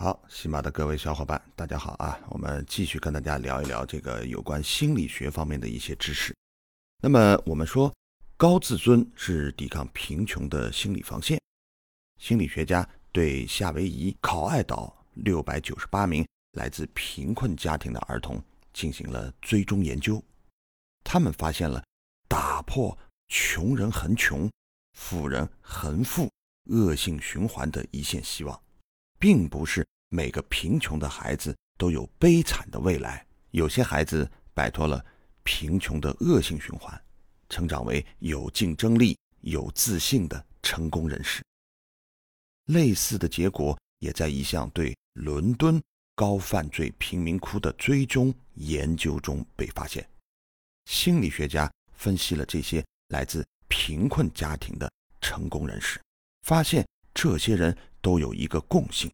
好，喜马的各位小伙伴，大家好啊！我们继续跟大家聊一聊这个有关心理学方面的一些知识。那么，我们说高自尊是抵抗贫穷的心理防线。心理学家对夏威夷考爱岛六百九十八名来自贫困家庭的儿童进行了追踪研究，他们发现了打破穷人恒穷、富人恒富恶性循环的一线希望。并不是每个贫穷的孩子都有悲惨的未来，有些孩子摆脱了贫穷的恶性循环，成长为有竞争力、有自信的成功人士。类似的结果也在一项对伦敦高犯罪贫民窟的追踪研究中被发现。心理学家分析了这些来自贫困家庭的成功人士，发现这些人。都有一个共性，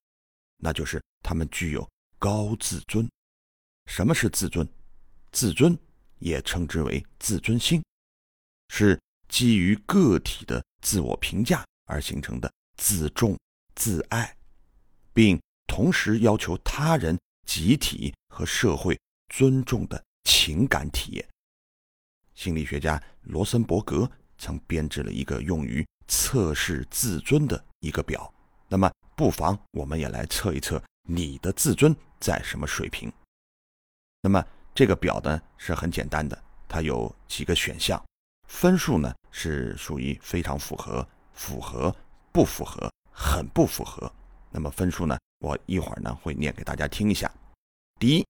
那就是他们具有高自尊。什么是自尊？自尊也称之为自尊心，是基于个体的自我评价而形成的自重、自爱，并同时要求他人、集体和社会尊重的情感体验。心理学家罗森伯格曾编制了一个用于测试自尊的一个表。那么，不妨我们也来测一测你的自尊在什么水平。那么，这个表呢是很简单的，它有几个选项，分数呢是属于非常符合、符合、不符合、很不符合。那么分数呢，我一会儿呢会念给大家听一下。第一，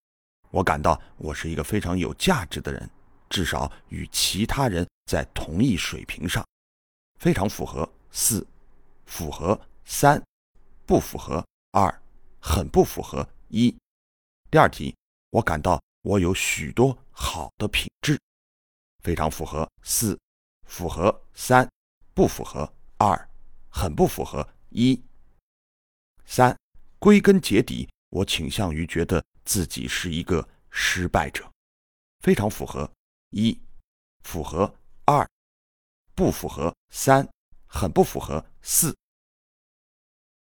我感到我是一个非常有价值的人，至少与其他人在同一水平上，非常符合四，符合三。不符合二，很不符合一。第二题，我感到我有许多好的品质，非常符合四，符合三，不符合二，很不符合一。三，归根结底，我倾向于觉得自己是一个失败者，非常符合一，符合二，不符合三，很不符合四。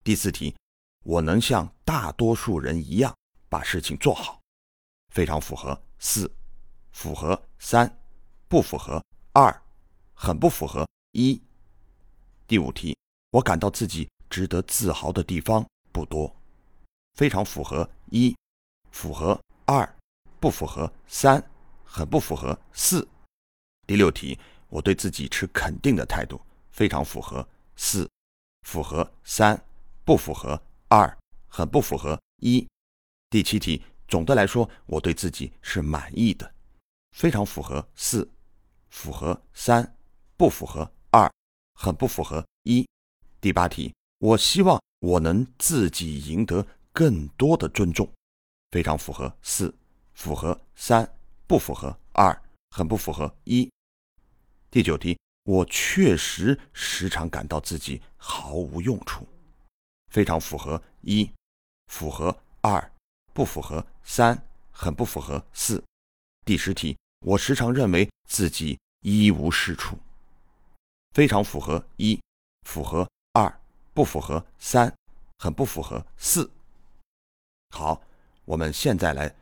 第四题，我能像大多数人一样把事情做好，非常符合四，符合三，不符合二，很不符合一。第五题，我感到自己值得自豪的地方不多，非常符合一，符合二，不符合三，很不符合四。第六题，我对自己持肯定的态度，非常符合四，符合三。不符合二，很不符合一。第七题，总的来说，我对自己是满意的，非常符合四，符合三，不符合二，很不符合一。第八题，我希望我能自己赢得更多的尊重，非常符合四，符合三，不符合二，很不符合一。第九题，我确实时常感到自己毫无用处。非常符合一，符合二，不符合三，很不符合四。第十题，我时常认为自己一无是处。非常符合一，符合二，不符合三，很不符合四。好，我们现在来，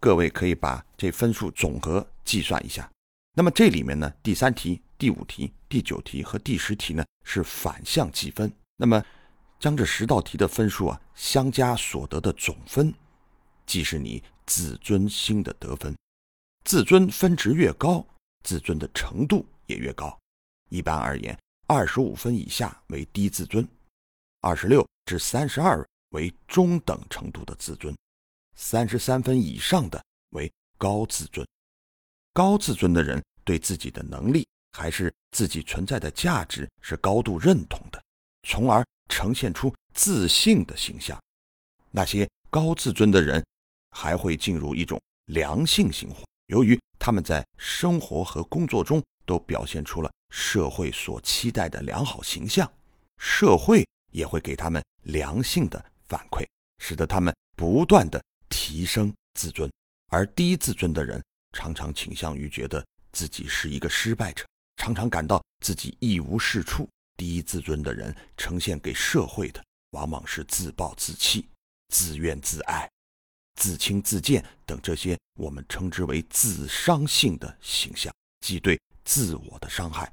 各位可以把这分数总和计算一下。那么这里面呢，第三题、第五题、第九题和第十题呢是反向计分。那么将这十道题的分数啊相加所得的总分，即是你自尊心的得分。自尊分值越高，自尊的程度也越高。一般而言，二十五分以下为低自尊，二十六至三十二为中等程度的自尊，三十三分以上的为高自尊。高自尊的人对自己的能力还是自己存在的价值是高度认同的，从而。呈现出自信的形象，那些高自尊的人还会进入一种良性循环。由于他们在生活和工作中都表现出了社会所期待的良好形象，社会也会给他们良性的反馈，使得他们不断的提升自尊。而低自尊的人常常倾向于觉得自己是一个失败者，常常感到自己一无是处。低自尊的人呈现给社会的往往是自暴自弃，自怨自艾、自轻自贱等这些我们称之为自伤性的形象，即对自我的伤害。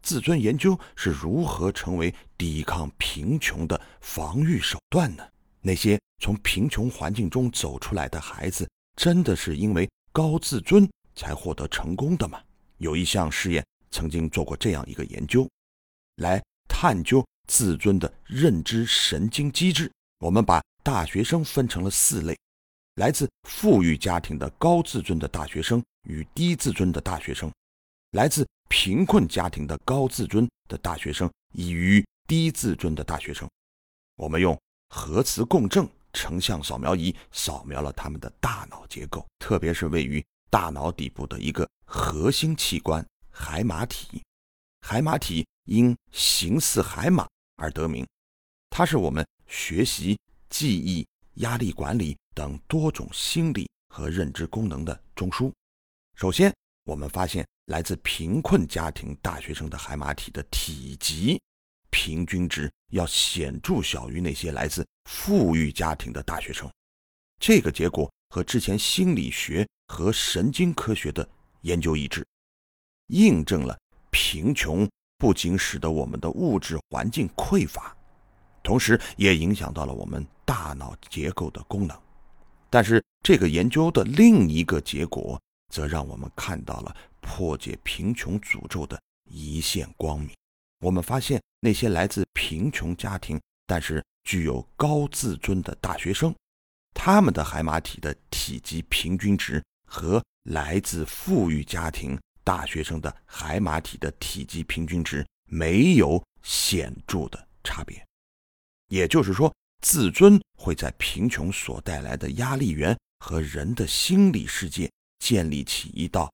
自尊研究是如何成为抵抗贫穷的防御手段呢？那些从贫穷环境中走出来的孩子，真的是因为高自尊才获得成功的吗？有一项试验曾经做过这样一个研究，来探究自尊的认知神经机制。我们把大学生分成了四类：来自富裕家庭的高自尊的大学生与低自尊的大学生，来自贫困家庭的高自尊的大学生与低自尊的大学生。我们用核磁共振成像扫描仪扫描了他们的大脑结构，特别是位于大脑底部的一个核心器官——海马体。海马体因形似海马而得名，它是我们学习、记忆、压力管理等多种心理和认知功能的中枢。首先，我们发现来自贫困家庭大学生的海马体的体积。平均值要显著小于那些来自富裕家庭的大学生，这个结果和之前心理学和神经科学的研究一致，印证了贫穷不仅使得我们的物质环境匮乏，同时也影响到了我们大脑结构的功能。但是，这个研究的另一个结果，则让我们看到了破解贫穷诅咒的一线光明。我们发现，那些来自贫穷家庭但是具有高自尊的大学生，他们的海马体的体积平均值和来自富裕家庭大学生的海马体的体积平均值没有显著的差别。也就是说，自尊会在贫穷所带来的压力源和人的心理世界建立起一道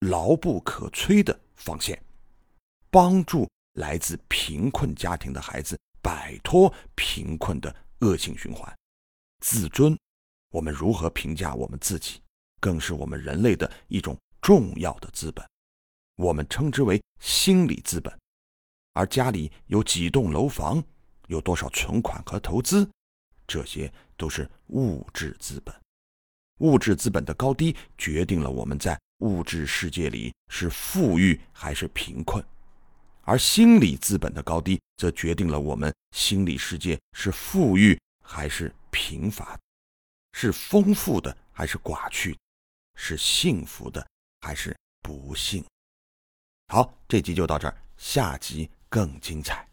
牢不可摧的防线，帮助。来自贫困家庭的孩子摆脱贫困的恶性循环。自尊，我们如何评价我们自己，更是我们人类的一种重要的资本，我们称之为心理资本。而家里有几栋楼房，有多少存款和投资，这些都是物质资本。物质资本的高低，决定了我们在物质世界里是富裕还是贫困。而心理资本的高低，则决定了我们心理世界是富裕还是贫乏，是丰富的还是寡趣，是幸福的还是不幸。好，这集就到这儿，下集更精彩。